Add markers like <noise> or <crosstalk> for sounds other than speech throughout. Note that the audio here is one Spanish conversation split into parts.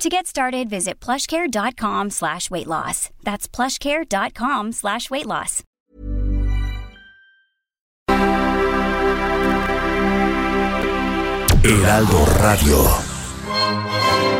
To get started, visit plushcare.com slash weight loss. That's plushcare.com slash weight loss. Heraldo Radio.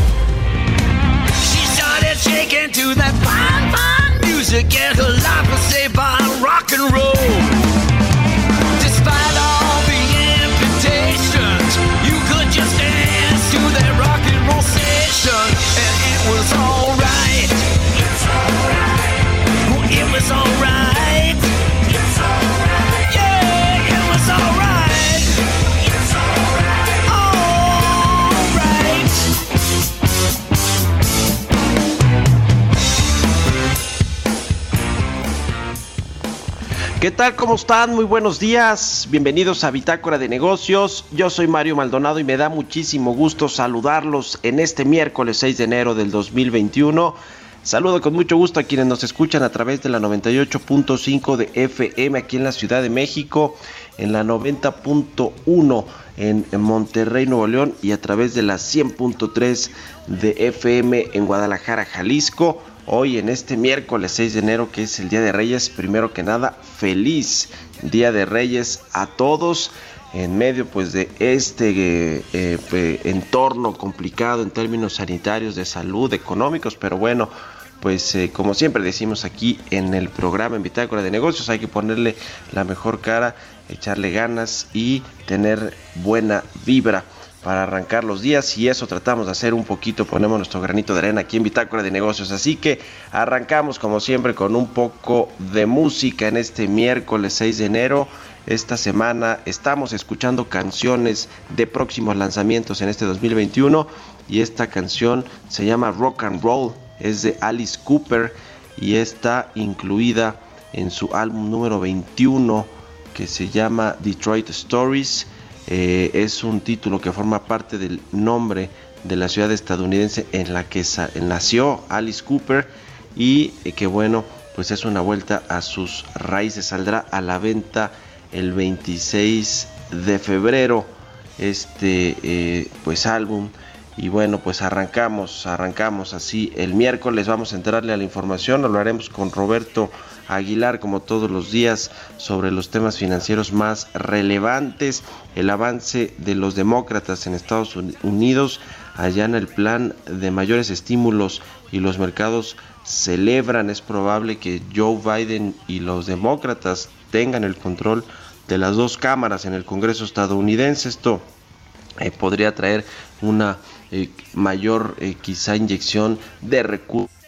That fine, fine music, and her life was saved by rock and roll. Despite all the amputations, you could just dance to that rock and roll station, and it was alright. It was alright. ¿Qué tal? ¿Cómo están? Muy buenos días. Bienvenidos a Bitácora de Negocios. Yo soy Mario Maldonado y me da muchísimo gusto saludarlos en este miércoles 6 de enero del 2021. Saludo con mucho gusto a quienes nos escuchan a través de la 98.5 de FM aquí en la Ciudad de México, en la 90.1 en Monterrey, Nuevo León y a través de la 100.3 de FM en Guadalajara, Jalisco. Hoy en este miércoles 6 de enero que es el Día de Reyes, primero que nada, feliz Día de Reyes a todos. En medio pues de este eh, eh, entorno complicado en términos sanitarios, de salud, económicos, pero bueno, pues eh, como siempre decimos aquí en el programa en Bitácora de Negocios, hay que ponerle la mejor cara, echarle ganas y tener buena vibra para arrancar los días y eso tratamos de hacer un poquito, ponemos nuestro granito de arena aquí en Bitácora de Negocios, así que arrancamos como siempre con un poco de música en este miércoles 6 de enero. Esta semana estamos escuchando canciones de próximos lanzamientos en este 2021 y esta canción se llama Rock and Roll, es de Alice Cooper y está incluida en su álbum número 21 que se llama Detroit Stories. Eh, es un título que forma parte del nombre de la ciudad estadounidense en la que nació Alice Cooper y eh, que bueno, pues es una vuelta a sus raíces. Saldrá a la venta el 26 de febrero este eh, pues álbum. Y bueno pues arrancamos arrancamos así el miércoles. Vamos a entrarle a la información. Lo haremos con Roberto Aguilar, como todos los días, sobre los temas financieros más relevantes, el avance de los demócratas en Estados Unidos allana el plan de mayores estímulos y los mercados celebran, es probable que Joe Biden y los demócratas tengan el control de las dos cámaras en el Congreso estadounidense. Esto eh, podría traer una eh, mayor eh, quizá inyección de recursos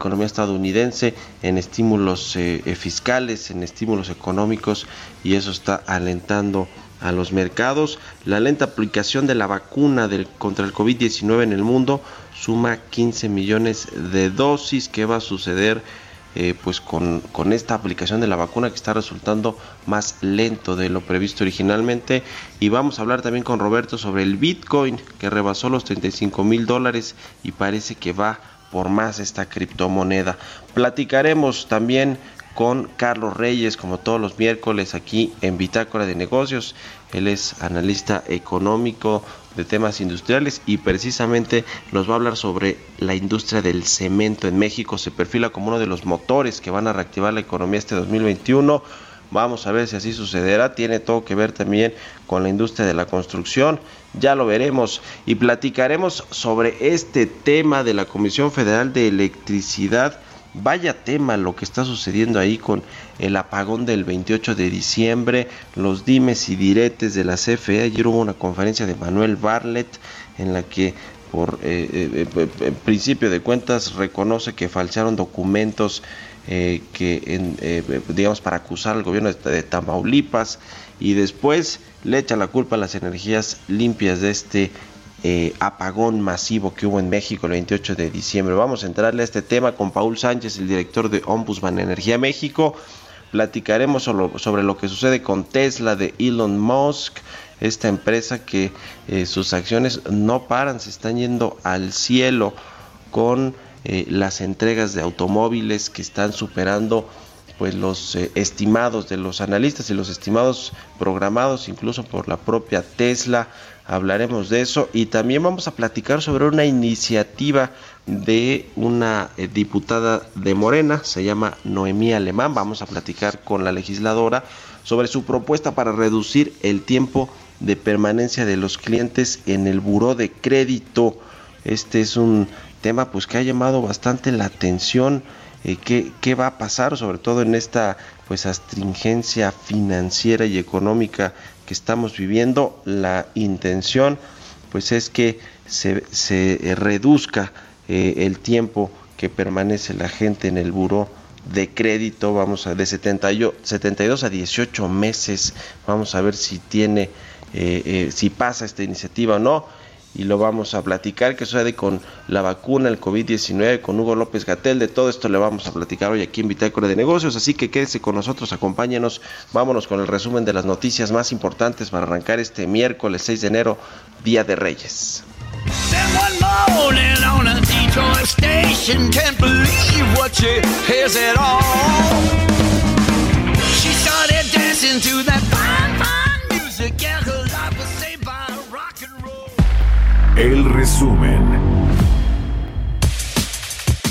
economía estadounidense en estímulos fiscales, en estímulos económicos y eso está alentando a los mercados. La lenta aplicación de la vacuna del, contra el COVID-19 en el mundo suma 15 millones de dosis. ¿Qué va a suceder? Eh, pues con, con, esta aplicación de la vacuna que está resultando más lento de lo previsto originalmente y vamos a hablar también con Roberto sobre el Bitcoin que rebasó los 35 mil dólares y parece que va por más esta criptomoneda platicaremos también con Carlos Reyes, como todos los miércoles aquí en Bitácora de Negocios. Él es analista económico de temas industriales y precisamente nos va a hablar sobre la industria del cemento en México. Se perfila como uno de los motores que van a reactivar la economía este 2021. Vamos a ver si así sucederá. Tiene todo que ver también con la industria de la construcción. Ya lo veremos y platicaremos sobre este tema de la Comisión Federal de Electricidad Vaya tema lo que está sucediendo ahí con el apagón del 28 de diciembre, los dimes y diretes de la CFE. Ayer hubo una conferencia de Manuel Barlet en la que por eh, eh, eh, principio de cuentas reconoce que falsearon documentos que digamos para acusar al gobierno de Tamaulipas y después le echa la culpa a las energías limpias de este eh, apagón masivo que hubo en México el 28 de diciembre. Vamos a entrarle a este tema con Paul Sánchez, el director de Ombudsman Energía México. Platicaremos sobre lo que sucede con Tesla de Elon Musk, esta empresa que eh, sus acciones no paran, se están yendo al cielo con eh, las entregas de automóviles que están superando pues los estimados de los analistas y los estimados programados incluso por la propia Tesla. Hablaremos de eso. Y también vamos a platicar sobre una iniciativa de una eh, diputada de Morena, se llama Noemí Alemán, vamos a platicar con la legisladora sobre su propuesta para reducir el tiempo de permanencia de los clientes en el buró de crédito. Este es un tema pues que ha llamado bastante la atención. Eh, ¿qué, ¿Qué va a pasar sobre todo en esta pues astringencia financiera y económica que estamos viviendo, la intención pues es que se, se reduzca eh, el tiempo que permanece la gente en el buró de crédito, vamos a de 72 a 18 meses, vamos a ver si tiene, eh, eh, si pasa esta iniciativa o no y lo vamos a platicar, qué sucede con la vacuna, el COVID-19, con Hugo López Gatel, de todo esto le vamos a platicar hoy aquí en Bitácora de Negocios, así que quédese con nosotros, acompáñenos, vámonos con el resumen de las noticias más importantes para arrancar este miércoles 6 de enero, Día de Reyes. El resumen.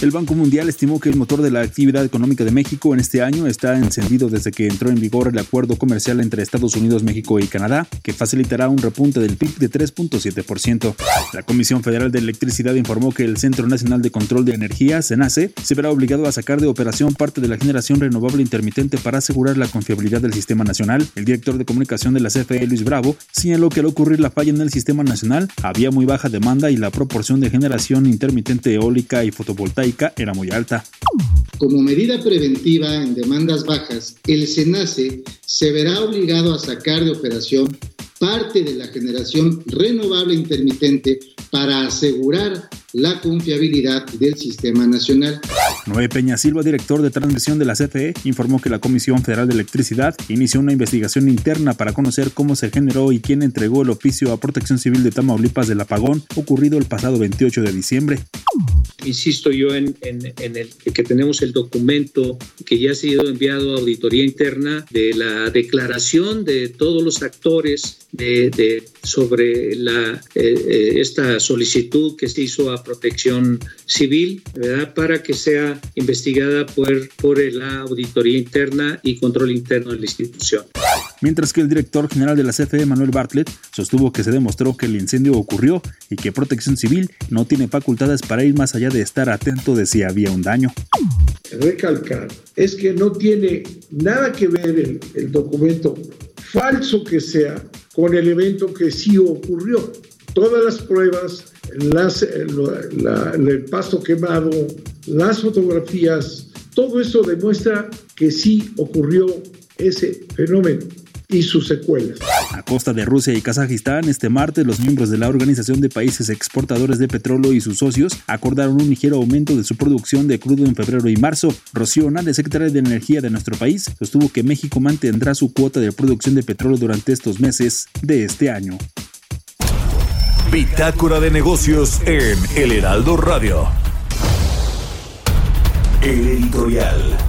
El Banco Mundial estimó que el motor de la actividad económica de México en este año está encendido desde que entró en vigor el acuerdo comercial entre Estados Unidos, México y Canadá, que facilitará un repunte del PIB de 3.7%. La Comisión Federal de Electricidad informó que el Centro Nacional de Control de Energía, CENACE, se verá obligado a sacar de operación parte de la generación renovable intermitente para asegurar la confiabilidad del sistema nacional. El director de comunicación de la CFE, Luis Bravo, señaló que al ocurrir la falla en el sistema nacional, había muy baja demanda y la proporción de generación intermitente eólica y fotovoltaica era muy alta. Como medida preventiva en demandas bajas, el SENACE se verá obligado a sacar de operación parte de la generación renovable intermitente para asegurar la confiabilidad del sistema nacional. Noé Peña Silva, director de transmisión de la CFE, informó que la Comisión Federal de Electricidad inició una investigación interna para conocer cómo se generó y quién entregó el oficio a Protección Civil de Tamaulipas del apagón ocurrido el pasado 28 de diciembre. Insisto yo en, en, el que tenemos el documento que ya ha sido enviado a auditoría interna de la declaración de todos los actores de, de sobre la, eh, esta solicitud que se hizo a protección civil, ¿verdad? Para que sea investigada por, por la auditoría interna y control interno de la institución mientras que el director general de la CFE, Manuel Bartlett, sostuvo que se demostró que el incendio ocurrió y que Protección Civil no tiene facultades para ir más allá de estar atento de si había un daño. Recalcar es que no tiene nada que ver el, documento, falso que sea, con el evento que sí ocurrió. Todas las pruebas, el pasto quemado, las fotografías, todo eso demuestra que sí ocurrió ese fenómeno y sus secuelas. A costa de Rusia y Kazajistán, este martes los miembros de la Organización de Países Exportadores de Petróleo y sus socios acordaron un ligero aumento de su producción de crudo en febrero y marzo. Rocío Hernández, secretaria de Energía de nuestro país, sostuvo que México mantendrá su cuota de producción de petróleo durante estos meses de este año. Bitácora de negocios en El Heraldo Radio. El editorial.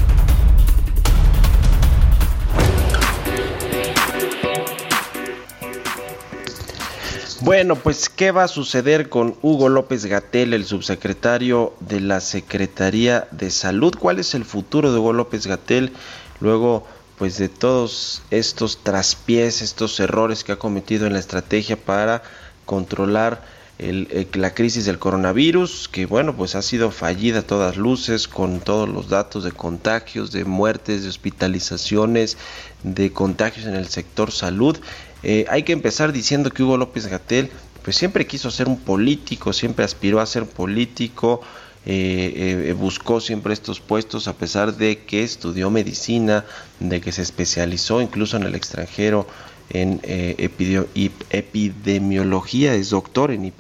Bueno, pues ¿qué va a suceder con Hugo López Gatel, el subsecretario de la Secretaría de Salud? ¿Cuál es el futuro de Hugo López Gatel luego pues de todos estos traspiés, estos errores que ha cometido en la estrategia para controlar el, el, la crisis del coronavirus, que bueno, pues ha sido fallida a todas luces con todos los datos de contagios, de muertes, de hospitalizaciones, de contagios en el sector salud. Eh, hay que empezar diciendo que Hugo López Gatel pues siempre quiso ser un político, siempre aspiró a ser político, eh, eh, buscó siempre estos puestos a pesar de que estudió medicina, de que se especializó incluso en el extranjero en epidemiología, es doctor en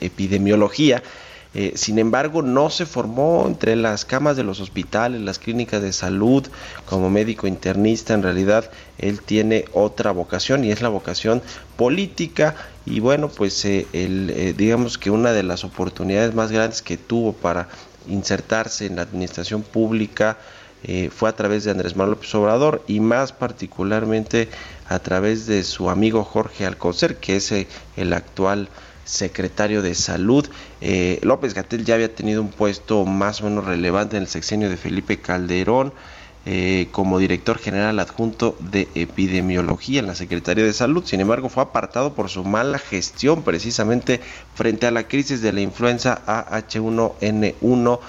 epidemiología. Eh, sin embargo, no se formó entre las camas de los hospitales, las clínicas de salud, como médico internista. En realidad, él tiene otra vocación y es la vocación política. Y bueno, pues eh, eh, digamos que una de las oportunidades más grandes que tuvo para insertarse en la administración pública eh, fue a través de Andrés Manuel López Obrador y más particularmente a través de su amigo Jorge Alcocer, que es el actual secretario de Salud. Eh, López Gatel ya había tenido un puesto más o menos relevante en el sexenio de Felipe Calderón. Eh, como director general adjunto de epidemiología en la Secretaría de Salud. Sin embargo, fue apartado por su mala gestión precisamente frente a la crisis de la influenza AH1N1.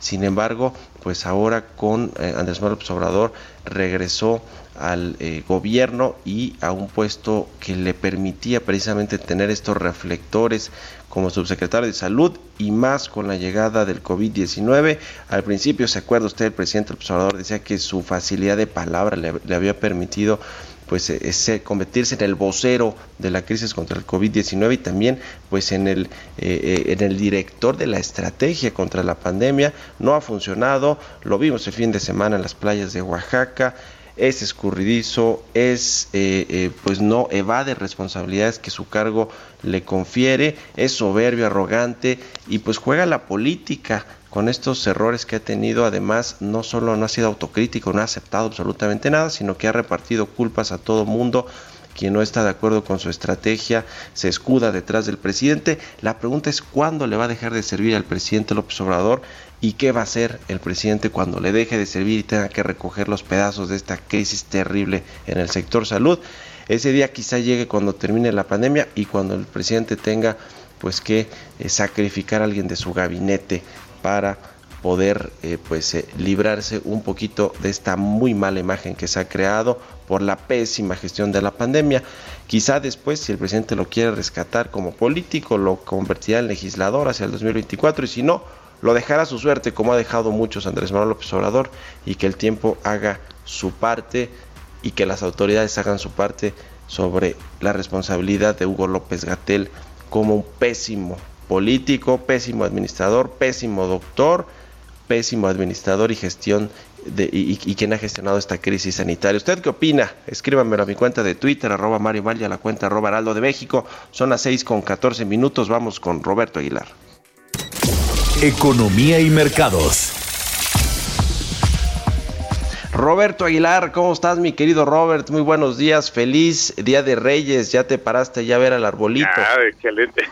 Sin embargo, pues ahora con eh, Andrés Manuel Obrador regresó al eh, gobierno y a un puesto que le permitía precisamente tener estos reflectores como subsecretario de salud y más con la llegada del COVID-19. Al principio, se acuerda usted, el presidente López Obrador decía que su facilidad de palabra le, había permitido pues ese, convertirse en el vocero de la crisis contra el COVID-19 y también pues en el, eh, en el director de la estrategia contra la pandemia. No ha funcionado, lo vimos el fin de semana en las playas de Oaxaca, es escurridizo, es eh, eh, pues no evade responsabilidades que su cargo le confiere, es soberbio, arrogante y pues juega la política con estos errores que ha tenido, además no solo no ha sido autocrítico, no ha aceptado absolutamente nada, sino que ha repartido culpas a todo mundo. Quien no está de acuerdo con su estrategia se escuda detrás del presidente. La pregunta es cuándo le va a dejar de servir al presidente López Obrador y qué va a hacer el presidente cuando le deje de servir y tenga que recoger los pedazos de esta crisis terrible en el sector salud. Ese día quizá llegue cuando termine la pandemia y cuando el presidente tenga pues que eh, sacrificar a alguien de su gabinete para poder eh, pues eh, librarse un poquito de esta muy mala imagen que se ha creado por la pésima gestión de la pandemia. Quizá después, si el presidente lo quiere rescatar como político, lo convertirá en legislador hacia el 2024 y si no, lo dejará a su suerte, como ha dejado muchos Andrés Manuel López Obrador, y que el tiempo haga su parte y que las autoridades hagan su parte sobre la responsabilidad de Hugo López Gatel como un pésimo político, pésimo administrador, pésimo doctor, pésimo administrador y gestión de, y, y, quien ha gestionado esta crisis sanitaria. ¿Usted qué opina? Escríbamelo a mi cuenta de Twitter, arroba Mario y a la cuenta arroba Heraldo de México. Son las 6 con 14 minutos. Vamos con Roberto Aguilar. Economía y mercados. Roberto Aguilar, ¿cómo estás, mi querido Robert? Muy buenos días, feliz Día de Reyes. Ya te paraste ya a ver al arbolito. Ah, excelente.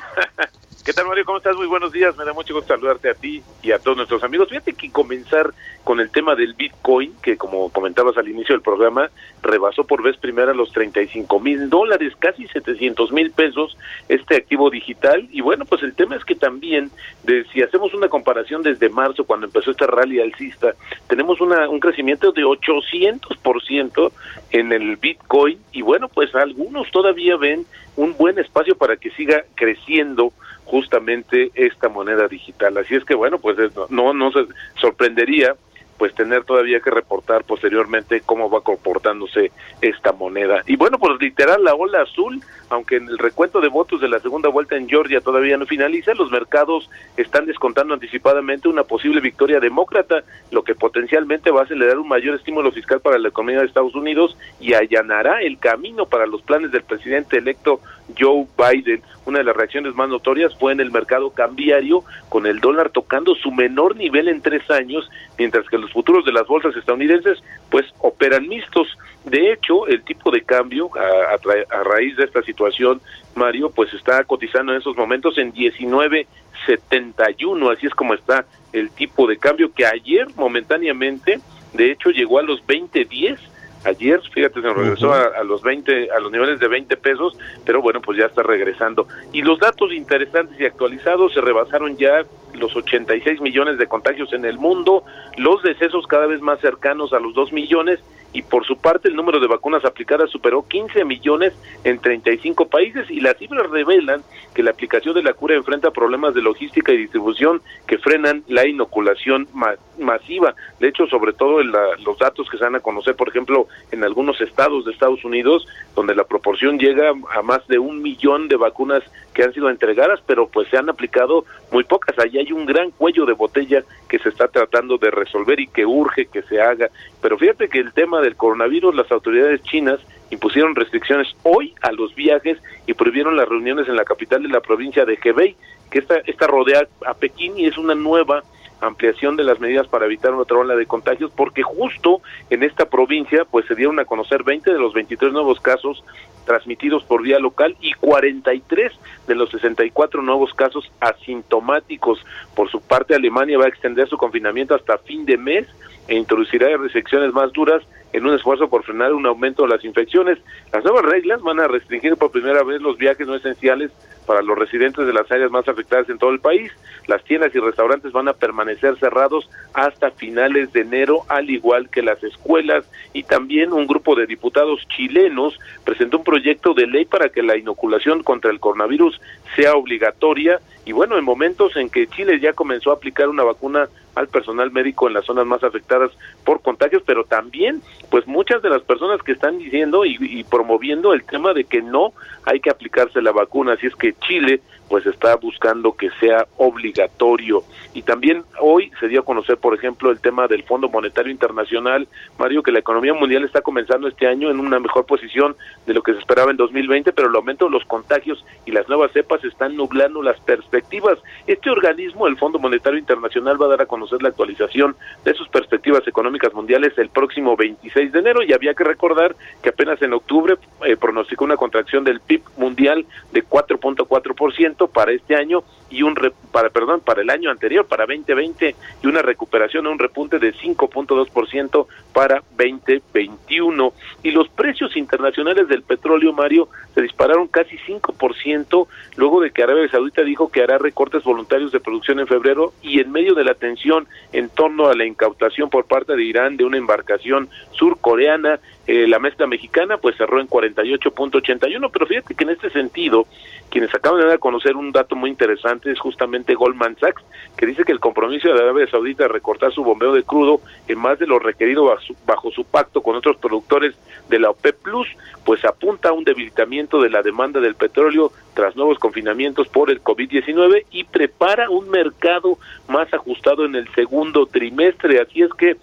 ¿Qué tal, Mario? ¿Cómo estás? Muy buenos días. Me da mucho gusto saludarte a ti y a todos nuestros amigos. Fíjate que comenzar con el tema del Bitcoin, que como comentabas al inicio del programa, rebasó por vez primera los 35 mil dólares, casi 700 mil pesos este activo digital. Y bueno, pues el tema es que también, de, si hacemos una comparación desde marzo, cuando empezó este rally alcista, tenemos una, un crecimiento de 800% en el Bitcoin. Y bueno, pues algunos todavía ven un buen espacio para que siga creciendo justamente esta moneda digital. Así es que bueno, pues no no se sorprendería pues tener todavía que reportar posteriormente cómo va comportándose esta moneda. Y bueno, pues literal la ola azul, aunque en el recuento de votos de la segunda vuelta en Georgia todavía no finaliza, los mercados están descontando anticipadamente una posible victoria demócrata, lo que potencialmente va a acelerar un mayor estímulo fiscal para la economía de Estados Unidos y allanará el camino para los planes del presidente electo Joe Biden. Una de las reacciones más notorias fue en el mercado cambiario, con el dólar tocando su menor nivel en tres años, mientras que los futuros de las bolsas estadounidenses pues operan mixtos. De hecho, el tipo de cambio a, a, a raíz de esta situación, Mario, pues está cotizando en esos momentos en 19.71, así es como está el tipo de cambio que ayer momentáneamente, de hecho, llegó a los 20.10 ayer, fíjate, se regresó uh -huh. a, a, los 20, a los niveles de 20 pesos, pero bueno, pues ya está regresando. Y los datos interesantes y actualizados se rebasaron ya los 86 millones de contagios en el mundo, los decesos cada vez más cercanos a los 2 millones y por su parte el número de vacunas aplicadas superó 15 millones en 35 países y las cifras revelan que la aplicación de la cura enfrenta problemas de logística y distribución que frenan la inoculación ma masiva. De hecho, sobre todo en la, los datos que se van a conocer, por ejemplo, en algunos estados de Estados Unidos, donde la proporción llega a más de un millón de vacunas que han sido entregadas, pero pues se han aplicado muy pocas. Allí hay un gran cuello de botella que se está tratando de resolver y que urge que se haga. Pero fíjate que el tema del coronavirus, las autoridades chinas impusieron restricciones hoy a los viajes y prohibieron las reuniones en la capital de la provincia de Hebei, que esta, esta rodea a Pekín y es una nueva ampliación de las medidas para evitar otra ola de contagios, porque justo en esta provincia pues se dieron a conocer 20 de los 23 nuevos casos transmitidos por vía local y 43 de los 64 nuevos casos asintomáticos. Por su parte, Alemania va a extender su confinamiento hasta fin de mes e introducirá restricciones más duras en un esfuerzo por frenar un aumento de las infecciones. Las nuevas reglas van a restringir por primera vez los viajes no esenciales para los residentes de las áreas más afectadas en todo el país. Las tiendas y restaurantes van a permanecer cerrados hasta finales de enero, al igual que las escuelas. Y también un grupo de diputados chilenos presentó un proyecto de ley para que la inoculación contra el coronavirus sea obligatoria. Y bueno, en momentos en que Chile ya comenzó a aplicar una vacuna al personal médico en las zonas más afectadas por contagios, pero también pues muchas de las personas que están diciendo y, y, promoviendo el tema de que no hay que aplicarse la vacuna, así es que Chile pues está buscando que sea obligatorio. Y también hoy se dio a conocer, por ejemplo, el tema del Fondo Monetario Internacional, Mario, que la economía mundial está comenzando este año en una mejor posición de lo que se esperaba en 2020, pero el aumento de los contagios y las nuevas cepas están nublando las perspectivas. Este organismo, el Fondo Monetario Internacional, va a dar a conocer la actualización de sus perspectivas económicas mundiales el próximo 26 de enero y había que recordar que apenas en octubre eh, pronosticó una contracción del PIB mundial de 4.4% para este año y un re, para perdón para el año anterior para 2020 y una recuperación un repunte de 5.2% para 2021 y los precios internacionales del petróleo Mario se dispararon casi 5% luego de que Arabia Saudita dijo que hará recortes voluntarios de producción en febrero y en medio de la tensión en torno a la incautación por parte de Irán de una embarcación surcoreana eh, la mezcla mexicana pues cerró en 48.81 pero fíjate que en este sentido quienes acaban de dar a conocer un dato muy interesante es justamente Goldman Sachs, que dice que el compromiso de Arabia Saudita de recortar su bombeo de crudo en más de lo requerido bajo su, bajo su pacto con otros productores de la OPEP Plus, pues apunta a un debilitamiento de la demanda del petróleo tras nuevos confinamientos por el COVID-19 y prepara un mercado más ajustado en el segundo trimestre. Así es que,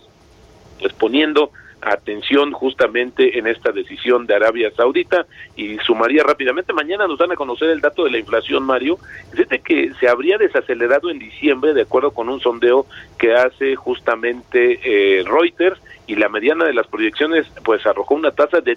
pues poniendo atención justamente en esta decisión de Arabia Saudita y sumaría rápidamente, mañana nos dan a conocer el dato de la inflación, Mario, desde que se habría desacelerado en diciembre de acuerdo con un sondeo que hace justamente eh, Reuters y la mediana de las proyecciones pues arrojó una tasa de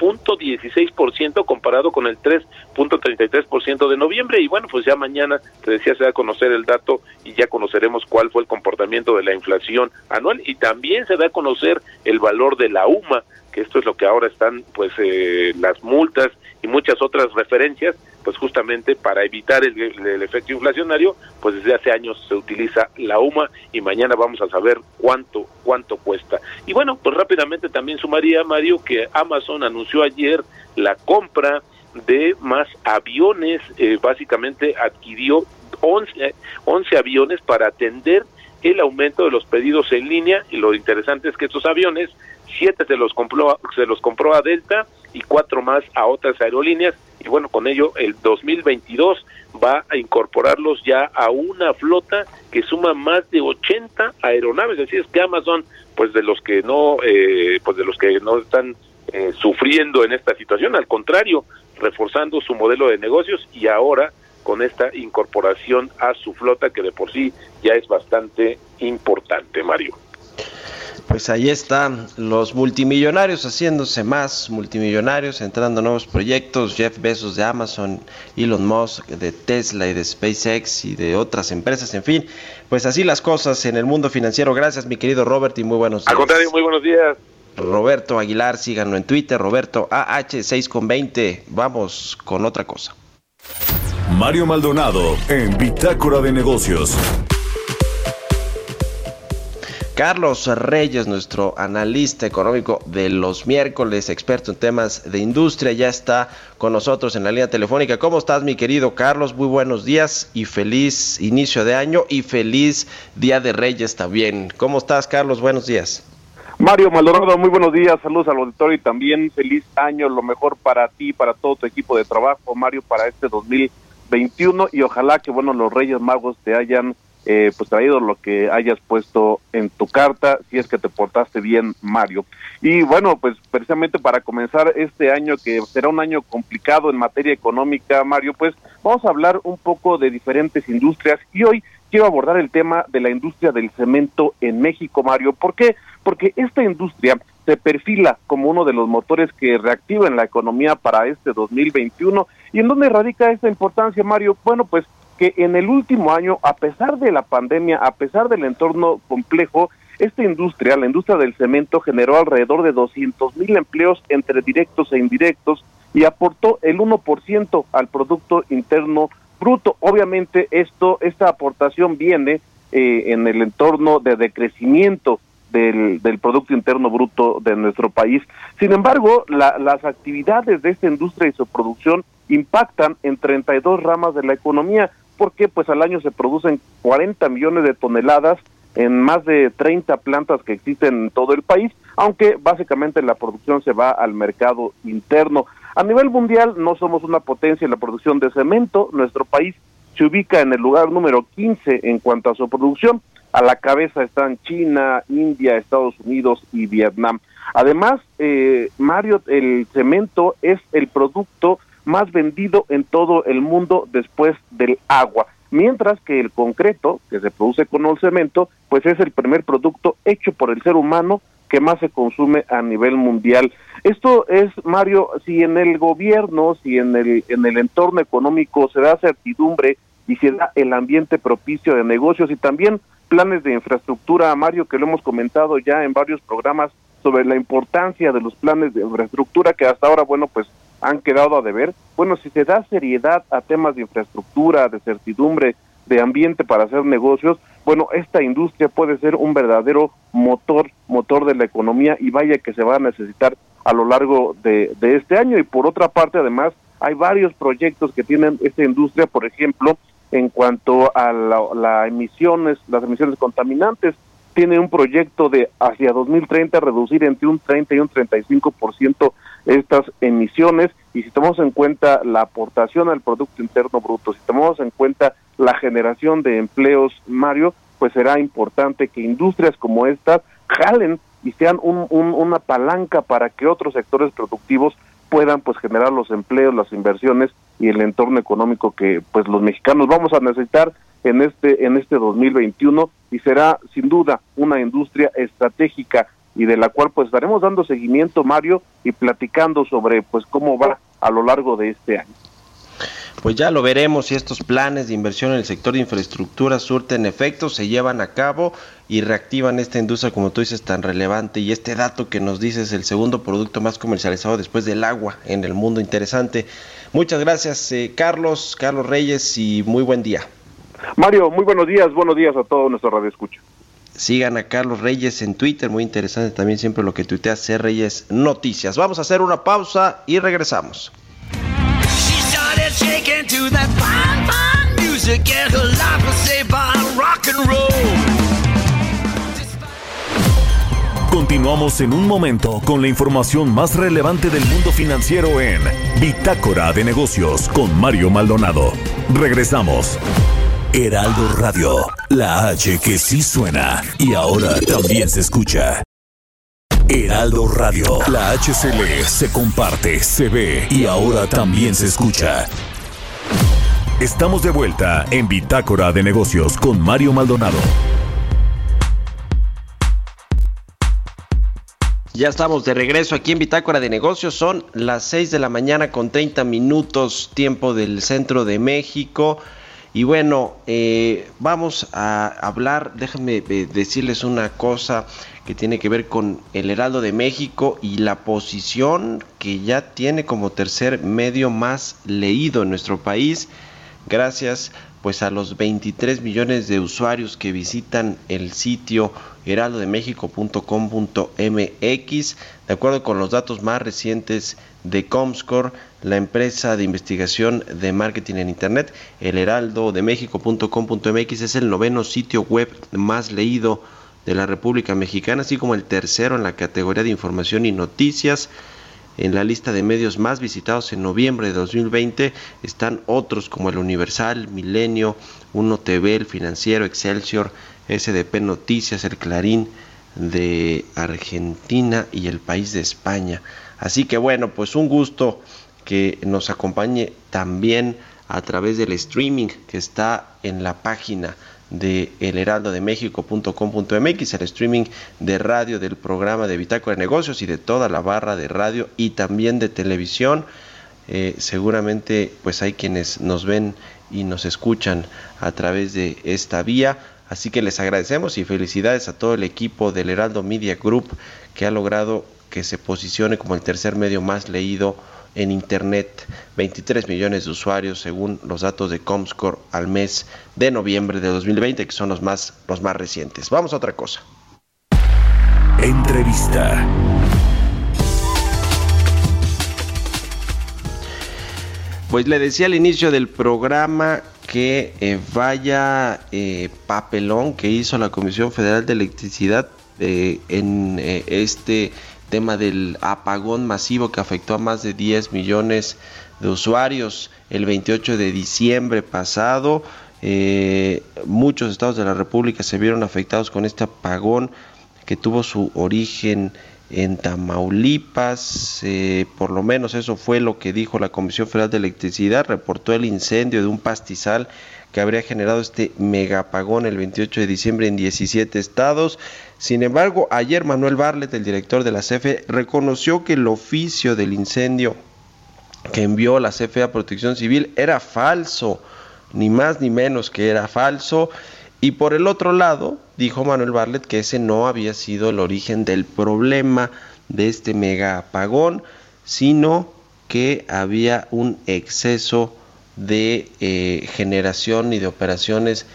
3.16% comparado con el 3.33% de noviembre. Y bueno, pues ya mañana te decía se va a conocer el dato y ya conoceremos cuál fue el comportamiento de la inflación anual. Y también se da a conocer el valor de la UMA, que esto es lo que ahora están pues eh, las multas y muchas otras referencias pues justamente para evitar el, efecto inflacionario, pues desde hace años se utiliza la UMA y mañana vamos a saber cuánto cuánto cuesta. Y bueno, pues rápidamente también sumaría Mario que Amazon anunció ayer la compra de más aviones, eh, básicamente adquirió 11, 11 aviones para atender el aumento de los pedidos en línea. Y lo interesante es que estos aviones, siete se los compró, se los compró a Delta y cuatro más a otras aerolíneas y bueno, con ello el 2022 va a incorporarlos ya a una flota que suma más de 80 aeronaves, así es que Amazon pues de los que no eh, pues de los que no están eh, sufriendo en esta situación, al contrario, reforzando su modelo de negocios y ahora con esta incorporación a su flota que de por sí ya es bastante importante, Mario. Pues ahí están los multimillonarios haciéndose más multimillonarios, entrando a nuevos proyectos, Jeff Bezos de Amazon, Elon Musk de Tesla y de SpaceX y de otras empresas, en fin, pues así las cosas en el mundo financiero. Gracias mi querido Robert y muy buenos días. Al contrario, muy buenos días. Roberto Aguilar, síganlo en Twitter, Roberto AH6 con 20. Vamos con otra cosa. Mario Maldonado en Bitácora de Negocios. Carlos Reyes, nuestro analista económico de los miércoles, experto en temas de industria, ya está con nosotros en la línea telefónica. ¿Cómo estás, mi querido Carlos? Muy buenos días y feliz inicio de año y feliz Día de Reyes también. ¿Cómo estás, Carlos? Buenos días. Mario Maldonado, muy buenos días, saludos al auditorio y también feliz año, lo mejor para ti, para todo tu equipo de trabajo, Mario, para este 2021 y ojalá que, bueno, los Reyes Magos te hayan eh, pues traído lo que hayas puesto en tu carta, si es que te portaste bien, Mario. Y bueno, pues precisamente para comenzar este año, que será un año complicado en materia económica, Mario, pues vamos a hablar un poco de diferentes industrias y hoy quiero abordar el tema de la industria del cemento en México, Mario. ¿Por qué? Porque esta industria se perfila como uno de los motores que reactivan la economía para este 2021. ¿Y en dónde radica esta importancia, Mario? Bueno, pues que en el último año, a pesar de la pandemia, a pesar del entorno complejo, esta industria, la industria del cemento, generó alrededor de 200 mil empleos entre directos e indirectos y aportó el 1% al Producto Interno Bruto. Obviamente, esto, esta aportación viene eh, en el entorno de decrecimiento del, del, Producto Interno Bruto de nuestro país. Sin embargo, la, las actividades de esta industria y su producción impactan en 32 ramas de la economía porque pues al año se producen 40 millones de toneladas en más de 30 plantas que existen en todo el país, aunque básicamente la producción se va al mercado interno. A nivel mundial no somos una potencia en la producción de cemento, nuestro país se ubica en el lugar número 15 en cuanto a su producción, a la cabeza están China, India, Estados Unidos y Vietnam. Además, eh, Mario, el cemento es el producto más vendido en todo el mundo después del agua. Mientras que el concreto, que se produce con el cemento, pues es el primer producto hecho por el ser humano que más se consume a nivel mundial. Esto es, Mario, si en el gobierno, si en el, en el entorno económico se da certidumbre y se da el ambiente propicio de negocios y también planes de infraestructura, Mario, que lo hemos comentado ya en varios programas sobre la importancia de los planes de infraestructura que hasta ahora, bueno, pues han quedado a deber. Bueno, si se da seriedad a temas de infraestructura, de certidumbre, de ambiente para hacer negocios, bueno, esta industria puede ser un verdadero motor, motor de la economía y vaya que se va a necesitar a lo largo de, de este año. Y por otra parte, además, hay varios proyectos que tienen esta industria, por ejemplo, en cuanto a las emisiones, las emisiones contaminantes tiene un proyecto de hacia 2030 reducir entre un 30 y un 35% estas emisiones. Y si tomamos en cuenta la aportación al Producto Interno Bruto, si tomamos en cuenta la generación de empleos, Mario, pues será importante que industrias como estas jalen y sean un, un- una palanca para que otros sectores productivos puedan pues generar los empleos, las inversiones y el entorno económico que pues los mexicanos vamos a necesitar en este en este 2021 y será sin duda una industria estratégica y de la cual pues estaremos dando seguimiento Mario y platicando sobre pues cómo va a lo largo de este año. Pues ya lo veremos si estos planes de inversión en el sector de infraestructura surten efecto, se llevan a cabo y reactivan esta industria, como tú dices, tan relevante. Y este dato que nos dices, el segundo producto más comercializado después del agua en el mundo, interesante. Muchas gracias, eh, Carlos, Carlos Reyes, y muy buen día. Mario, muy buenos días, buenos días a todos nuestro radio escucha. Sigan a Carlos Reyes en Twitter, muy interesante también siempre lo que tuitea C. Reyes Noticias. Vamos a hacer una pausa y regresamos. Continuamos en un momento con la información más relevante del mundo financiero en Bitácora de Negocios con Mario Maldonado. Regresamos. Heraldo Radio, la H que sí suena y ahora también se escucha. Heraldo Radio, la H se lee, se comparte, se ve y ahora también se escucha. Estamos de vuelta en Bitácora de Negocios con Mario Maldonado. Ya estamos de regreso aquí en Bitácora de Negocios. Son las 6 de la mañana con 30 minutos tiempo del centro de México. Y bueno, eh, vamos a hablar, déjenme eh, decirles una cosa que tiene que ver con el Heraldo de México y la posición que ya tiene como tercer medio más leído en nuestro país. Gracias pues a los 23 millones de usuarios que visitan el sitio heraldodemexico.com.mx. De acuerdo con los datos más recientes de Comscore, la empresa de investigación de marketing en Internet, el heraldodemexico.com.mx es el noveno sitio web más leído de la República Mexicana, así como el tercero en la categoría de información y noticias. En la lista de medios más visitados en noviembre de 2020 están otros como el Universal, Milenio, Uno TV, el Financiero, Excelsior, SDP Noticias, el Clarín de Argentina y el País de España. Así que bueno, pues un gusto que nos acompañe también a través del streaming que está en la página de elheraldodemexico.com.mx, el streaming de radio del programa de Bitácora de Negocios y de toda la barra de radio y también de televisión. Eh, seguramente pues hay quienes nos ven y nos escuchan a través de esta vía. Así que les agradecemos y felicidades a todo el equipo del Heraldo Media Group que ha logrado que se posicione como el tercer medio más leído en Internet, 23 millones de usuarios según los datos de Comscore al mes de noviembre de 2020, que son los más, los más recientes. Vamos a otra cosa. Entrevista. Pues le decía al inicio del programa que eh, vaya eh, papelón que hizo la Comisión Federal de Electricidad eh, en este tema del apagón masivo que afectó a más de 10 millones de usuarios el 28 de diciembre pasado. Eh, muchos estados de la República se vieron afectados con este apagón que tuvo su origen en Tamaulipas, eh, por lo menos eso fue lo que dijo la Comisión Federal de Electricidad, reportó el incendio de un pastizal que habría generado este megapagón el 28 de diciembre en 17 estados. Sin embargo, ayer Manuel Barlet, el director de la CFE, reconoció que el oficio del incendio que envió la CFE a Protección Civil era falso, ni más ni menos que era falso. Y por el otro lado, dijo Manuel Barlet que ese no había sido el origen del problema de este mega apagón, sino que había un exceso de eh, generación y de operaciones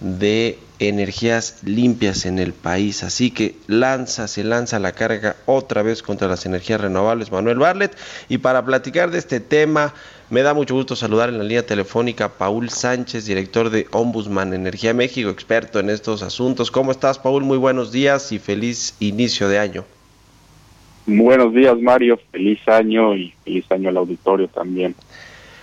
de energías limpias en el país. Así que lanza, se lanza la carga otra vez contra las energías renovables Manuel Barlet. Y para platicar de este tema, me da mucho gusto saludar en la línea telefónica a Paul Sánchez, director de Ombudsman Energía México, experto en estos asuntos. ¿Cómo estás, Paul? Muy buenos días y feliz inicio de año. Buenos días, Mario. Feliz año y feliz año al auditorio también.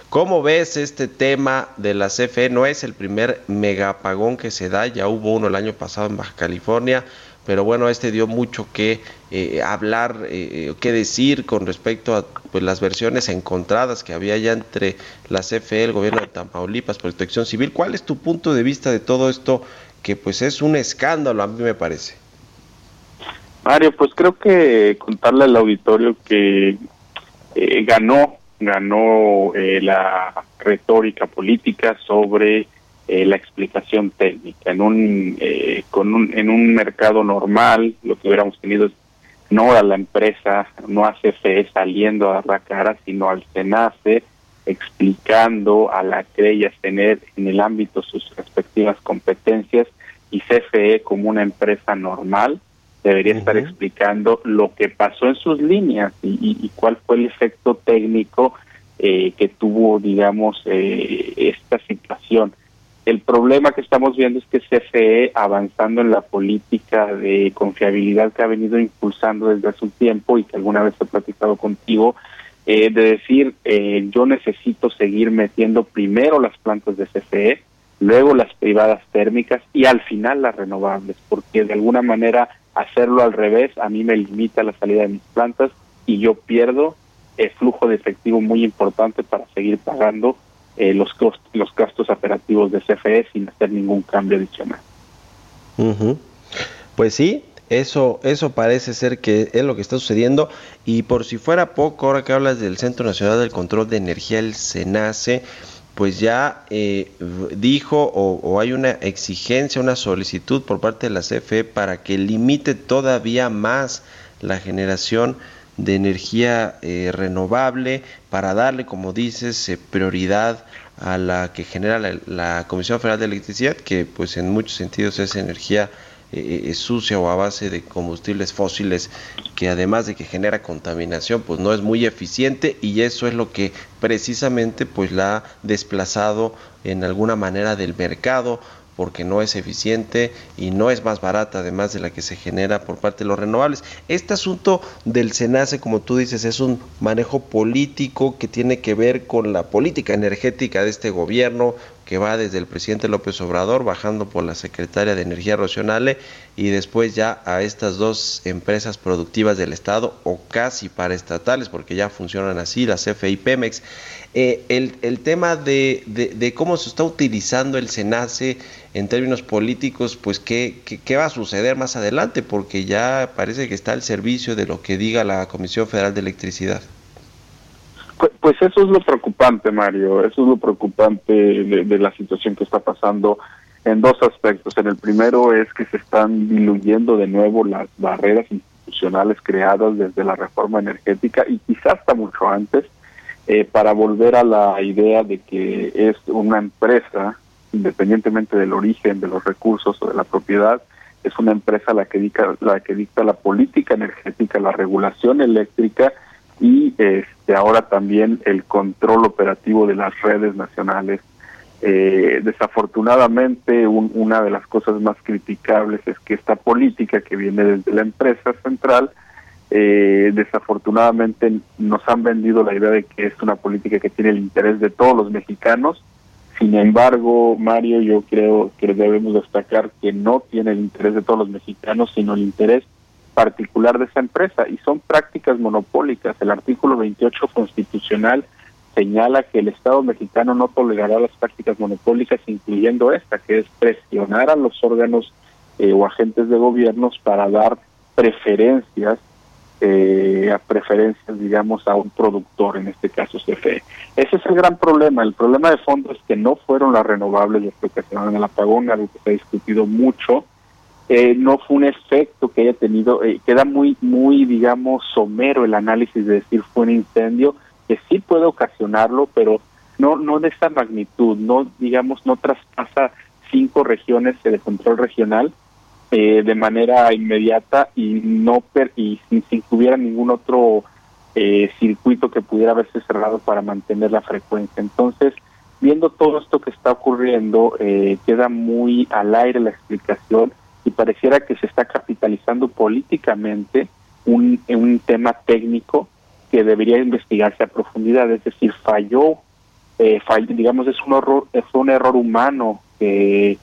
¿Cómo ves este tema de la CFE? No es el primer mega apagón que se da, ya hubo uno el año pasado en Baja California, pero bueno, este dio mucho que eh, hablar, eh, que decir con respecto a pues, las versiones encontradas que había ya entre la CFE, el gobierno de Tamaulipas, Protección Civil. ¿Cuál es tu punto de vista de todo esto que pues es un escándalo, a mí me parece? Mario, pues creo que contarle al auditorio que eh, ganó, ganó eh, la retórica política sobre eh, la explicación técnica. En un, con un, en un mercado normal, lo que hubiéramos tenido es no a la empresa, no a CFE saliendo a la cara, sino al SENACE explicando a la que tener en el ámbito sus respectivas competencias y CFE como una empresa normal debería estar explicando lo que pasó en sus líneas y, cuál fue el efecto técnico eh, que tuvo, digamos, eh, esta situación. El problema que estamos viendo es que CFE, avanzando en la política de confiabilidad que ha venido impulsando desde hace un tiempo y que alguna vez he platicado contigo, eh, de decir, yo necesito seguir metiendo primero las plantas de CFE, luego las privadas térmicas y al final las renovables, porque de alguna manera hacerlo al revés a mí me limita la salida de mis plantas y yo pierdo el flujo de efectivo muy importante para seguir pagando eh, los, costos, los gastos operativos de CFE sin hacer ningún cambio adicional. Pues sí, eso, eso parece ser que es lo que está sucediendo. Y por si fuera poco, ahora que hablas del Centro Nacional del Control de Energía, el SENACE, pues ya eh, dijo o, hay una exigencia, una solicitud por parte de la CFE para que limite todavía más la generación de energía eh, renovable para darle, como dices, eh, prioridad a la que genera la, la, Comisión Federal de Electricidad, que pues en muchos sentidos es energía eh, sucia o a base de combustibles fósiles que además de que genera contaminación pues no es muy eficiente y eso es lo que precisamente pues la ha desplazado en alguna manera del mercado porque no es eficiente y no es más barata además de la que se genera por parte de los renovables. Este asunto del SENACE, como tú dices, es un manejo político que tiene que ver con la política energética de este gobierno, que va desde el presidente López Obrador, bajando por la secretaria de Energía Rocionale y después ya a estas dos empresas productivas del Estado o casi paraestatales, porque ya funcionan así, la CFE y Pemex. Eh, el, el, tema de, de, cómo se está utilizando el SENACE en términos políticos, pues ¿qué, qué, va a suceder más adelante, porque ya parece que está al servicio de lo que diga la Comisión Federal de Electricidad. Pues, eso es lo preocupante, Mario, eso es lo preocupante de, la situación que está pasando en dos aspectos. En el primero es que se están diluyendo de nuevo las barreras institucionales creadas desde la reforma energética y quizás hasta mucho antes, eh, para volver a la idea de que es una empresa, independientemente del origen de los recursos o de la propiedad, es una empresa la que dicta, la que dicta la política energética, la regulación eléctrica y este ahora también el control operativo de las redes nacionales. Eh, desafortunadamente, una de las cosas más criticables es que esta política que viene desde la empresa central, eh, desafortunadamente nos han vendido la idea de que es una política que tiene el interés de todos los mexicanos. Sin embargo, Mario, yo creo que debemos destacar que no tiene el interés de todos los mexicanos, sino el interés particular de esa empresa y son prácticas monopólicas. El artículo 28 constitucional señala que el Estado mexicano no tolerará las prácticas monopólicas, incluyendo esta, que es presionar a los órganos eh, o agentes de gobiernos para dar preferencias, eh, a preferencias, digamos, a un productor, en este caso CFE. Ese es el gran problema. El problema de fondo es que no fueron las renovables las que ocasionaron el apagón, algo que se ha discutido mucho, eh, no fue un efecto que haya tenido, eh, queda muy, muy, digamos, somero el análisis de decir fue un incendio, que sí puede ocasionarlo, pero no, no de esta magnitud, no, digamos, no traspasa cinco regiones de control regional eh, de manera inmediata y no per, y sin, sin que hubiera ningún otro circuito que pudiera haberse cerrado para mantener la frecuencia. Entonces, viendo todo esto que está ocurriendo, queda muy al aire la explicación pareciera que se está capitalizando políticamente un, un tema técnico que debería investigarse a profundidad, es decir, falló, eh, digamos, es un error, es un error humano que,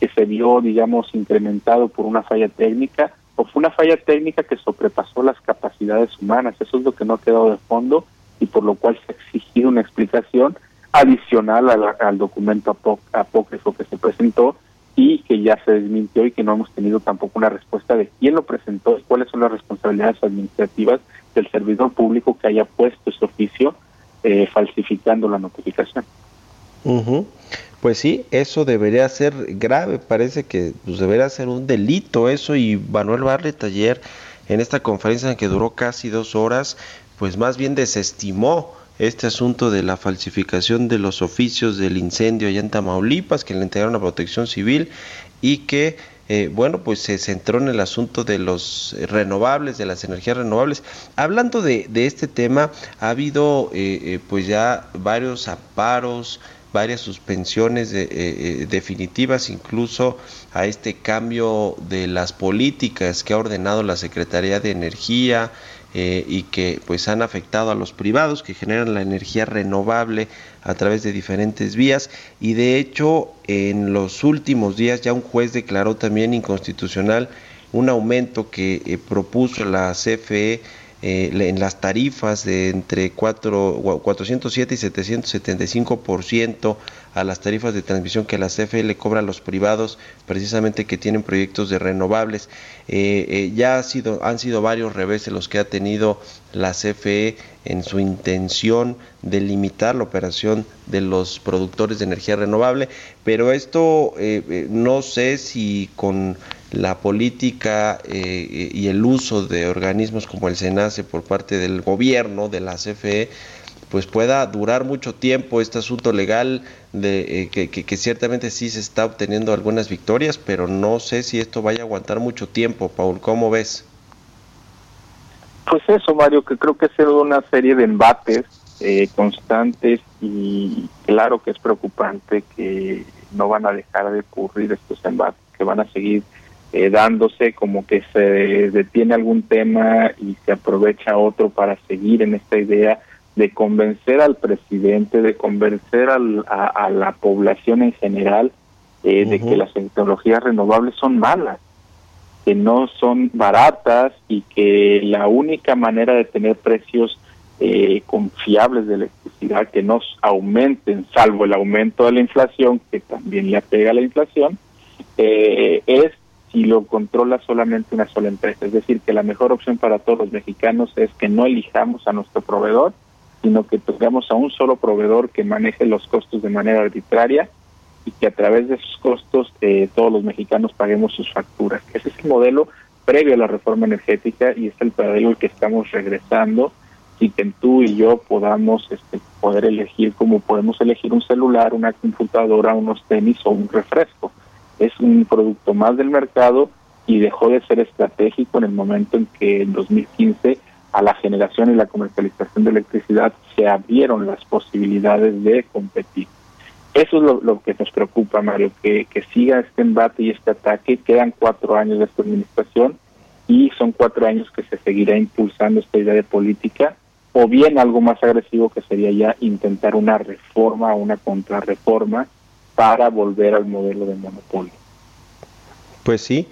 que se vio, digamos, incrementado por una falla técnica, o fue una falla técnica que sobrepasó las capacidades humanas. Eso es lo que no ha quedado de fondo y por lo cual se ha exigido una explicación adicional al, al documento apó- apócrifo que se presentó y que ya se desmintió y que no hemos tenido tampoco una respuesta de quién lo presentó y cuáles son las responsabilidades administrativas del servidor público que haya puesto ese oficio eh, falsificando la notificación. Ujú. Pues sí, eso debería ser grave, parece que pues, debería ser un delito eso y Manuel Barlet ayer en esta conferencia que duró casi dos horas, pues más bien desestimó este asunto de la falsificación de los oficios del incendio allá en Tamaulipas que le entregaron a Protección Civil y que eh, bueno, pues se centró en el asunto de los renovables, de las energías renovables. Hablando de, de este tema, ha habido eh, eh, pues ya varios amparos, varias suspensiones de- definitivas incluso a este cambio de las políticas que ha ordenado la Secretaría de Energía eh, y que pues han afectado a los privados que generan la energía renovable a través de diferentes vías. Y de hecho en los últimos días ya un juez declaró también inconstitucional un aumento que eh, propuso la CFE eh, en las tarifas de entre 4, gua- 407 y 775 por ciento a las tarifas de transmisión que la CFE le cobra a los privados precisamente que tienen proyectos de renovables. Eh, eh, ya ha sido, han sido varios reveses los que ha tenido la CFE en su intención de limitar la operación de los productores de energía renovable pero esto no sé si con la política eh, y el uso de organismos como el SENACE por parte del gobierno, de la CFE, pues pueda durar mucho tiempo este asunto legal de eh, que, que- ciertamente sí se está obteniendo algunas victorias, pero no sé si esto vaya a aguantar mucho tiempo, Paul, ¿cómo ves? Pues eso, Mario, que creo que sido una serie de embates eh, constantes y claro que es preocupante que no van a dejar de ocurrir estos embates, que van a seguir eh, dándose como que se detiene algún tema y se aprovecha otro para seguir en esta idea de convencer al presidente, de convencer al- a, a la población en general eh, de que las tecnologías renovables son malas que no son baratas y que la única manera de tener precios eh, confiables de electricidad que no aumenten, salvo el aumento de la inflación, que también le apega a la inflación, eh, es si lo controla solamente una sola empresa. Es decir, que la mejor opción para todos los mexicanos es que no elijamos a nuestro proveedor, sino que tengamos a un solo proveedor que maneje los costos de manera arbitraria y que a través de esos costos eh, todos los mexicanos paguemos sus facturas. Ese es el modelo previo a la reforma energética y es el modelo al que estamos regresando y que tú y yo podamos este, poder elegir como podemos elegir un celular, una computadora, unos tenis o un refresco. Es un producto más del mercado y dejó de ser estratégico en el momento en que en 2015 a la generación y la comercialización de electricidad se abrieron las posibilidades de competir. Eso es lo, que nos preocupa, Mario, que, que siga este embate y este ataque. Quedan cuatro años de esta administración y son cuatro años que se seguirá impulsando esta idea de política, o bien algo más agresivo que sería ya intentar una reforma o una contrarreforma para volver al modelo de monopolio. Pues sí,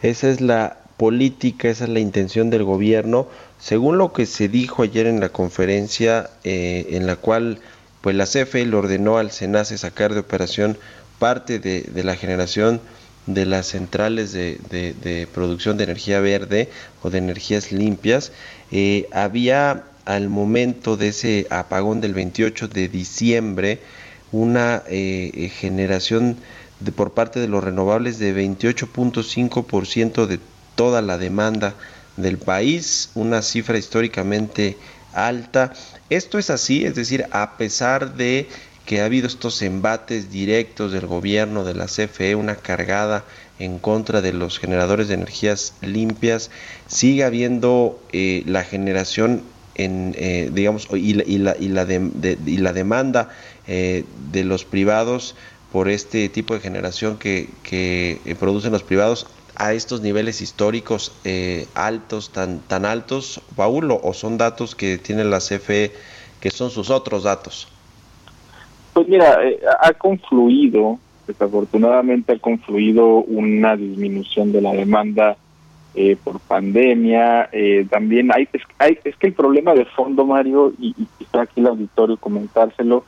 esa es la política, esa es la intención del gobierno, según lo que se dijo ayer en la conferencia eh, en la cual pues la CFE le ordenó al SENACE sacar de operación parte de, la generación de las centrales de, de- de producción de energía verde o de energías limpias, eh, había al momento de ese apagón del 28 de diciembre una eh, eh, generación por parte de los renovables de 28.5% de toda la demanda del país, una cifra históricamente alta. Esto es así, es decir, a pesar de que ha habido estos embates directos del gobierno, de la CFE, una cargada en contra de los generadores de energías limpias, sigue habiendo eh, la generación en, eh, digamos, y la, y la, y la, de- de- y la demanda eh, de los privados por este tipo de generación que, que eh, producen los privados a estos niveles históricos eh, altos, tan, tan altos, Paul, o- son datos que tiene la CFE que son sus otros datos? Pues mira, eh, ha confluido, desafortunadamente ha confluido una disminución de la demanda eh, por pandemia, eh, también hay es, hay es, que el problema de fondo, Mario, y, y quizá aquí el auditorio comentárselo,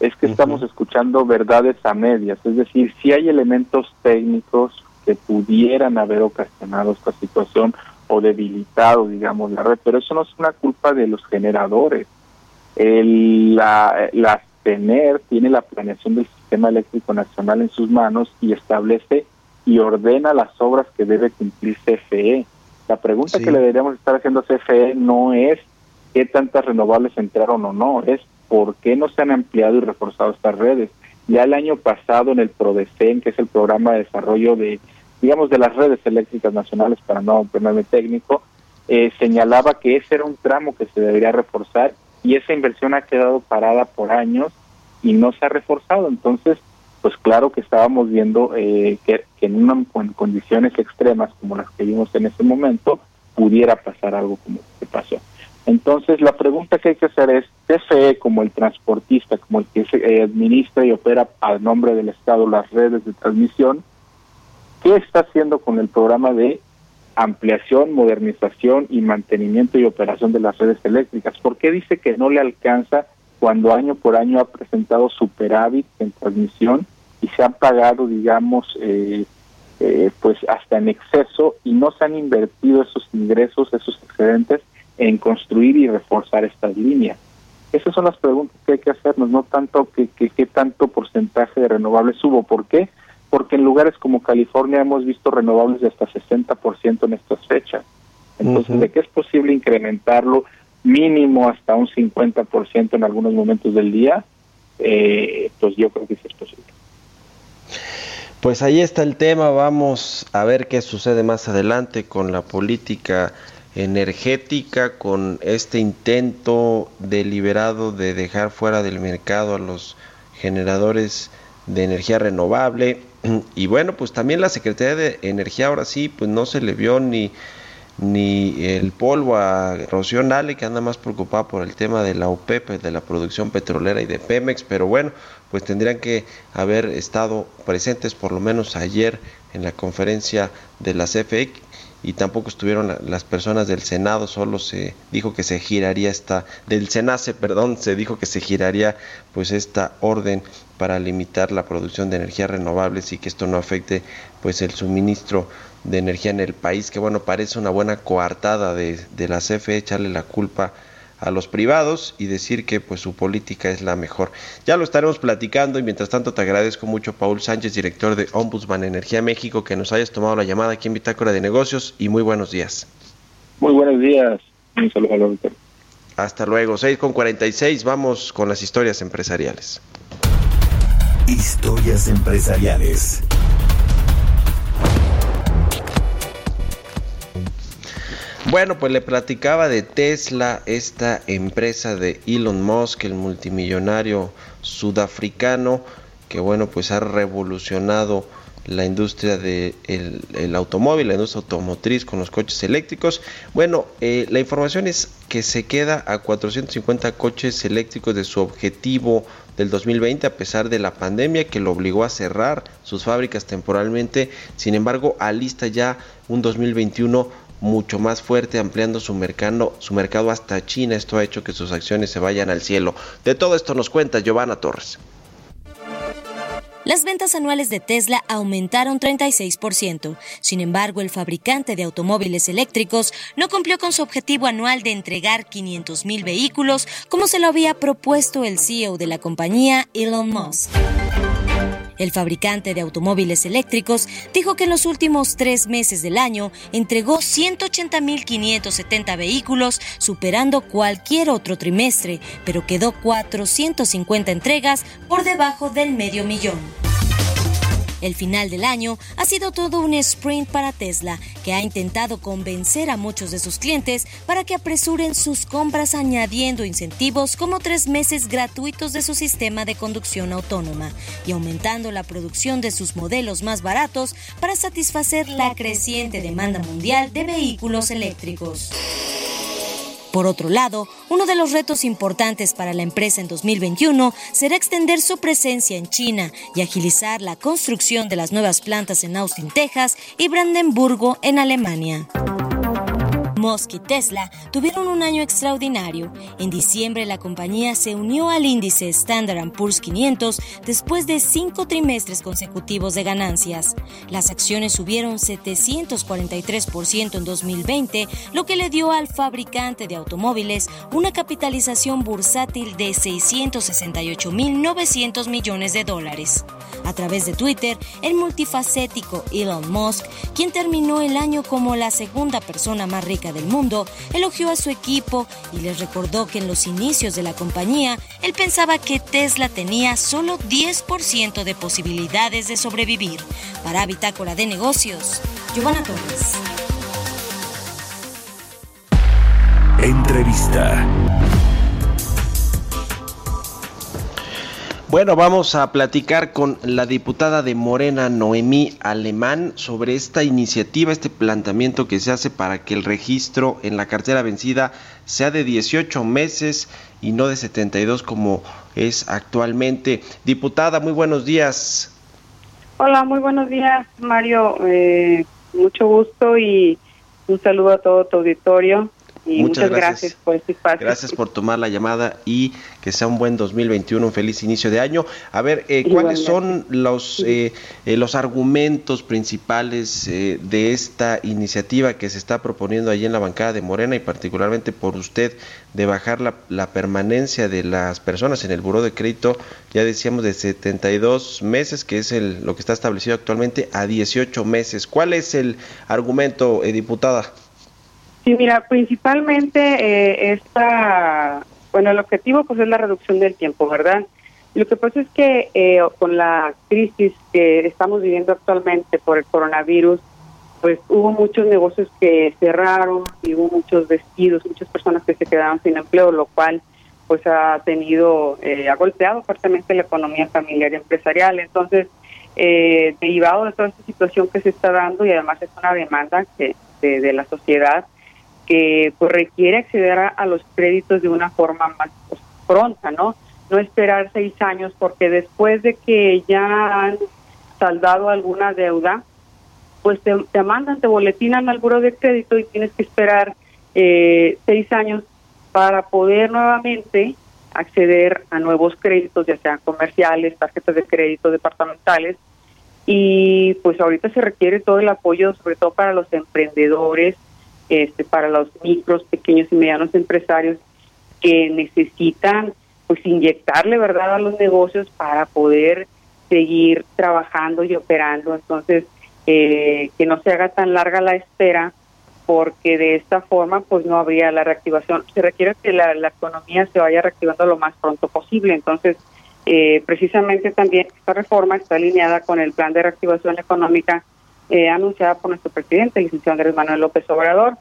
es que estamos escuchando verdades a medias, es decir, si hay elementos técnicos que pudieran haber ocasionado esta situación o debilitado, digamos, la red, pero eso no es una culpa de los generadores. El, la, la TENER tiene la planeación del Sistema Eléctrico Nacional en sus manos y establece y ordena las obras que debe cumplir CFE. La pregunta Sí. que le deberíamos estar haciendo a CFE no es qué tantas renovables entraron o no, es por qué no se han ampliado y reforzado estas redes. Ya el año pasado en el PRODECEN, que es el programa de desarrollo de, digamos, de las redes eléctricas nacionales, para no ponerme técnico, eh, señalaba que ese era un tramo que se debería reforzar y esa inversión ha quedado parada por años y no se ha reforzado. Entonces, pues claro que estábamos viendo eh, que, en, una, condiciones extremas como las que vimos en ese momento, pudiera pasar algo como lo que pasó. Entonces, la pregunta que hay que hacer es, CFE como el transportista, como el que se, eh, administra y opera a nombre del Estado las redes de transmisión, ¿qué está haciendo con el programa de ampliación, modernización y mantenimiento y operación de las redes eléctricas? ¿Por qué dice que no le alcanza cuando año por año ha presentado superávit en transmisión y se han pagado, digamos, eh, eh, pues hasta en exceso y no se han invertido esos ingresos, esos excedentes en construir y reforzar estas líneas. Esas son las preguntas que hay que hacernos, no tanto que, que, que tanto porcentaje de renovables hubo. ¿Por qué? Porque en lugares como California hemos visto renovables de hasta 60% en estas fechas. Entonces. ¿de qué es posible incrementarlo mínimo hasta un 50% en algunos momentos del día? Eh, pues yo creo que sí es posible. Pues ahí está el tema, vamos a ver qué sucede más adelante con la política energética, con este intento deliberado de dejar fuera del mercado a los generadores de energía renovable. <clears throat> Y bueno, pues también la Secretaría de Energía ahora sí, pues no se le vio ni, ni el polvo a Rocío Nale, que anda más preocupada por el tema de la OPEP, de la producción petrolera y de Pemex, pero bueno, pues tendrían que haber estado presentes por lo menos ayer en la conferencia de la CFE y tampoco estuvieron la- las personas del Senado, solo se dijo que se giraría esta, del Senace, perdón, se dijo que se giraría pues esta orden para limitar la producción de energías renovables y que esto no afecte pues el suministro de energía en el país, que bueno, parece una buena coartada de, de la CFE echarle la culpa a los privados y decir que pues su política es la mejor. Ya lo estaremos platicando y mientras tanto te agradezco mucho Paul Sánchez, director de Ombudsman Energía México, que nos hayas tomado la llamada aquí en Bitácora de Negocios y muy buenos días. Muy buenos días. Un saludo al auditorio. Hasta luego, 6 con 46, vamos con las historias empresariales. Historias empresariales. Bueno, pues le platicaba de Tesla, esta empresa de Elon Musk, el multimillonario sudafricano, que bueno, pues ha revolucionado la industria del de el automóvil, la industria automotriz con los coches eléctricos. Bueno, eh, la información es que se queda a 450 coches eléctricos de su objetivo del 2020 a pesar de la pandemia que lo obligó a cerrar sus fábricas temporalmente. Sin embargo, alista ya un 2021 mucho más fuerte, ampliando su mercado, su mercado hasta China. Esto ha hecho que sus acciones se vayan al cielo. De todo esto nos cuenta Giovanna Torres. Las ventas anuales de Tesla aumentaron 36%. Sin embargo, el fabricante de automóviles eléctricos no cumplió con su objetivo anual de entregar 500.000 vehículos como se lo había propuesto el CEO de la compañía, Elon Musk. El fabricante de automóviles eléctricos dijo que en los últimos tres meses del año entregó 180.570 vehículos, superando cualquier otro trimestre, pero quedó 450 entregas por debajo del medio millón. El final del año ha sido todo un sprint para Tesla, que ha intentado convencer a muchos de sus clientes para que apresuren sus compras añadiendo incentivos como tres meses gratuitos de su sistema de conducción autónoma y aumentando la producción de sus modelos más baratos para satisfacer la creciente demanda mundial de vehículos eléctricos. Por otro lado, uno de los retos importantes para la empresa en 2021 será extender su presencia en China y agilizar la construcción de las nuevas plantas en Austin, Texas y Brandenburgo, en Alemania. Musk y Tesla tuvieron un año extraordinario. En diciembre la compañía se unió al índice Standard Poor's 500 después de cinco trimestres consecutivos de ganancias. Las acciones subieron 743% en 2020, lo que le dio al fabricante de automóviles una capitalización bursátil de 668.900 millones de dólares. A través de Twitter, el multifacético Elon Musk, quien terminó el año como la segunda persona más rica del mundo, elogió a su equipo y les recordó que en los inicios de la compañía, él pensaba que Tesla tenía solo 10% de posibilidades de sobrevivir. Para Bitácora de Negocios, Giovanna Torres. Entrevista. Bueno, vamos a platicar con la diputada de Morena, Noemí Alemán, sobre esta iniciativa, este planteamiento que se hace para que el registro en la cartera vencida sea de 18 meses y no de 72 como es actualmente. Diputada, muy buenos días. Hola, muy buenos días, Mario. Eh, mucho gusto y un saludo a todo tu auditorio. Y muchas, gracias. por este espacio. Gracias por tomar la llamada y que sea un buen 2021, un feliz inicio de año. A ver, eh, ¿cuáles son los, eh, eh, los argumentos principales eh, de esta iniciativa que se está proponiendo allí en la bancada de Morena y particularmente por usted de bajar la, la permanencia de las personas en el buró de crédito, ya decíamos de 72 meses, que es el, lo que está establecido actualmente, a 18 meses? ¿Cuál es el argumento, eh, diputada? Sí, mira, principalmente eh, esta, bueno, el objetivo pues es la reducción del tiempo, ¿verdad? Lo que pasa es que eh, con la crisis que estamos viviendo actualmente por el coronavirus, pues hubo muchos negocios que cerraron y hubo muchos despidos, muchas personas que se quedaron sin empleo, lo cual pues ha tenido, eh, ha golpeado fuertemente la economía familiar y empresarial. Entonces, eh, derivado de toda esta situación que se está dando y además es una demanda que de la sociedad, que pues requiere acceder a, a, los créditos de una forma más pues, pronta, ¿no? No esperar seis años porque después de que ya han saldado alguna deuda, pues te, te mandan, te boletinan al buro de crédito y tienes que esperar eh, seis años para poder nuevamente acceder a nuevos créditos, ya sean comerciales, tarjetas de crédito departamentales. Y pues ahorita se requiere todo el apoyo, sobre todo para los emprendedores, este, para los micros, pequeños y medianos empresarios que necesitan pues inyectarle verdad a los negocios para poder seguir trabajando y operando. Entonces, eh, que no se haga tan larga la espera porque de esta forma pues no habría la reactivación. Se requiere que la, economía se vaya reactivando lo más pronto posible. Entonces, eh, precisamente también esta reforma está alineada con el plan de reactivación económica eh, anunciada por nuestro presidente, el licenciado Andrés Manuel López Obrador.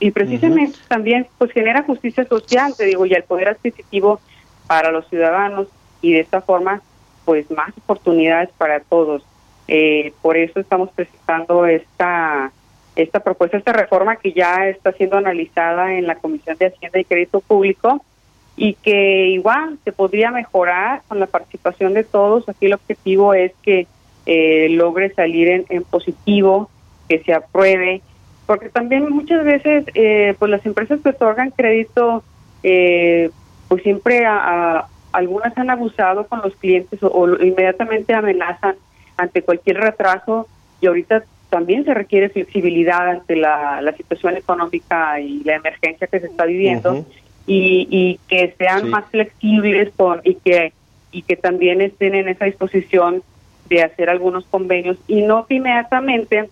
Y precisamente uh -huh. también pues genera justicia social, te digo, y el poder adquisitivo para los ciudadanos y de esta forma pues más oportunidades para todos. Eh, por eso estamos presentando esta esta propuesta, esta reforma que ya está siendo analizada en la Comisión de Hacienda y Crédito Público y que igual se podría mejorar con la participación de todos. Aquí el objetivo es que eh, logre salir en, en, positivo, que se apruebe, porque también muchas veces eh, pues las empresas que otorgan crédito, eh, pues siempre a, a, algunas han abusado con los clientes o, o inmediatamente amenazan ante cualquier retraso y ahorita también se requiere flexibilidad ante la, la situación económica y la emergencia que se está viviendo uh -huh. y, y, que sean sí. más flexibles con, y que y que también estén en esa disposición de hacer algunos convenios y no inmediatamente,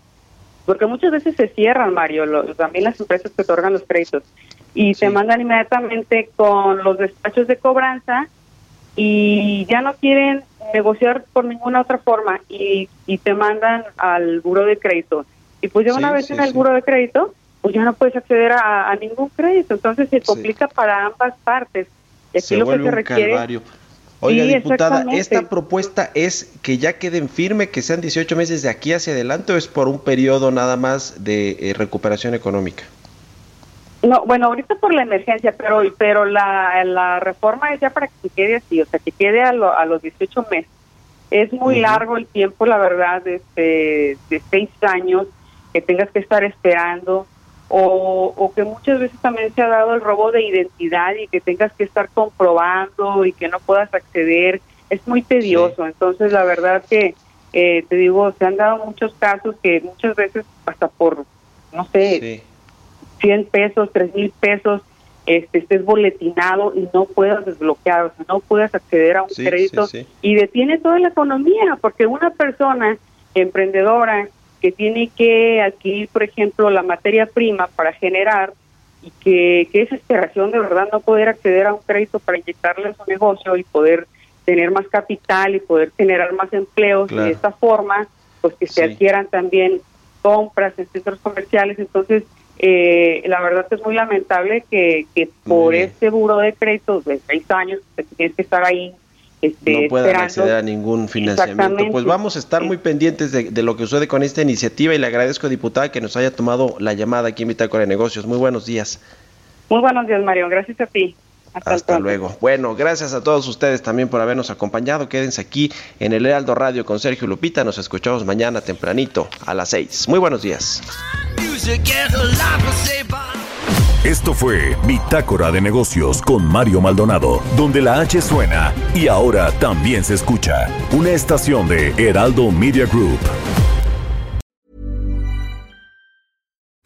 porque muchas veces se cierran, Mario, lo, también las empresas que otorgan los créditos y sí. se mandan inmediatamente con los despachos de cobranza y ya no quieren negociar por ninguna otra forma y, y te mandan al buro de crédito. Y pues ya una sí, vez sí, en el buro de crédito, pues ya no puedes acceder a, a ningún crédito. Entonces se complica para ambas partes. Y aquí se lo que se requiere. Calvario. Oiga, sí, diputada, ¿esta propuesta es que ya queden firme, que sean 18 meses de aquí hacia adelante o es por un periodo nada más de eh, recuperación económica? No, bueno, ahorita por la emergencia, pero pero la, la reforma es ya para que se quede así, o sea, que quede a, lo- a los 18 meses. Es muy largo el tiempo, la verdad, este, de seis años que tengas que estar esperando, o, o que muchas veces también se ha dado el robo de identidad y que tengas que estar comprobando y que no puedas acceder. Es muy tedioso, entonces la verdad que, eh, te digo, se han dado muchos casos que muchas veces hasta por, no sé, 100 pesos, 3 mil pesos, este, estés boletinado y no puedas desbloquear, o sea, no puedas acceder a un Sí, crédito sí, sí. y detiene toda la economía, porque una persona emprendedora que tiene que adquirir, por ejemplo, la materia prima para generar y que, que es desesperación de verdad no poder acceder a un crédito para inyectarle a su negocio y poder tener más capital y poder generar más empleos y de esta forma, pues que se adquieran también compras en centros comerciales. Entonces, eh, la verdad es muy lamentable que, que por este buro de créditos de seis años que tienes que estar ahí este, no puedan esperando. acceder a ningún financiamiento. Pues vamos a estar muy pendientes de, de lo que sucede con esta iniciativa y le agradezco, diputada, que nos haya tomado la llamada aquí en Bitácora de Negocios. Muy buenos días. Muy buenos días, Mario. Gracias a ti. Hasta, Hasta luego. Bueno, gracias a todos ustedes también por habernos acompañado. Quédense aquí en el Heraldo Radio con Sergio Lupita. Nos escuchamos mañana tempranito a las 6. Muy buenos días. Esto fue Bitácora de Negocios con Mario Maldonado, donde la H suena y ahora también se escucha. Una estación de Heraldo Media Group.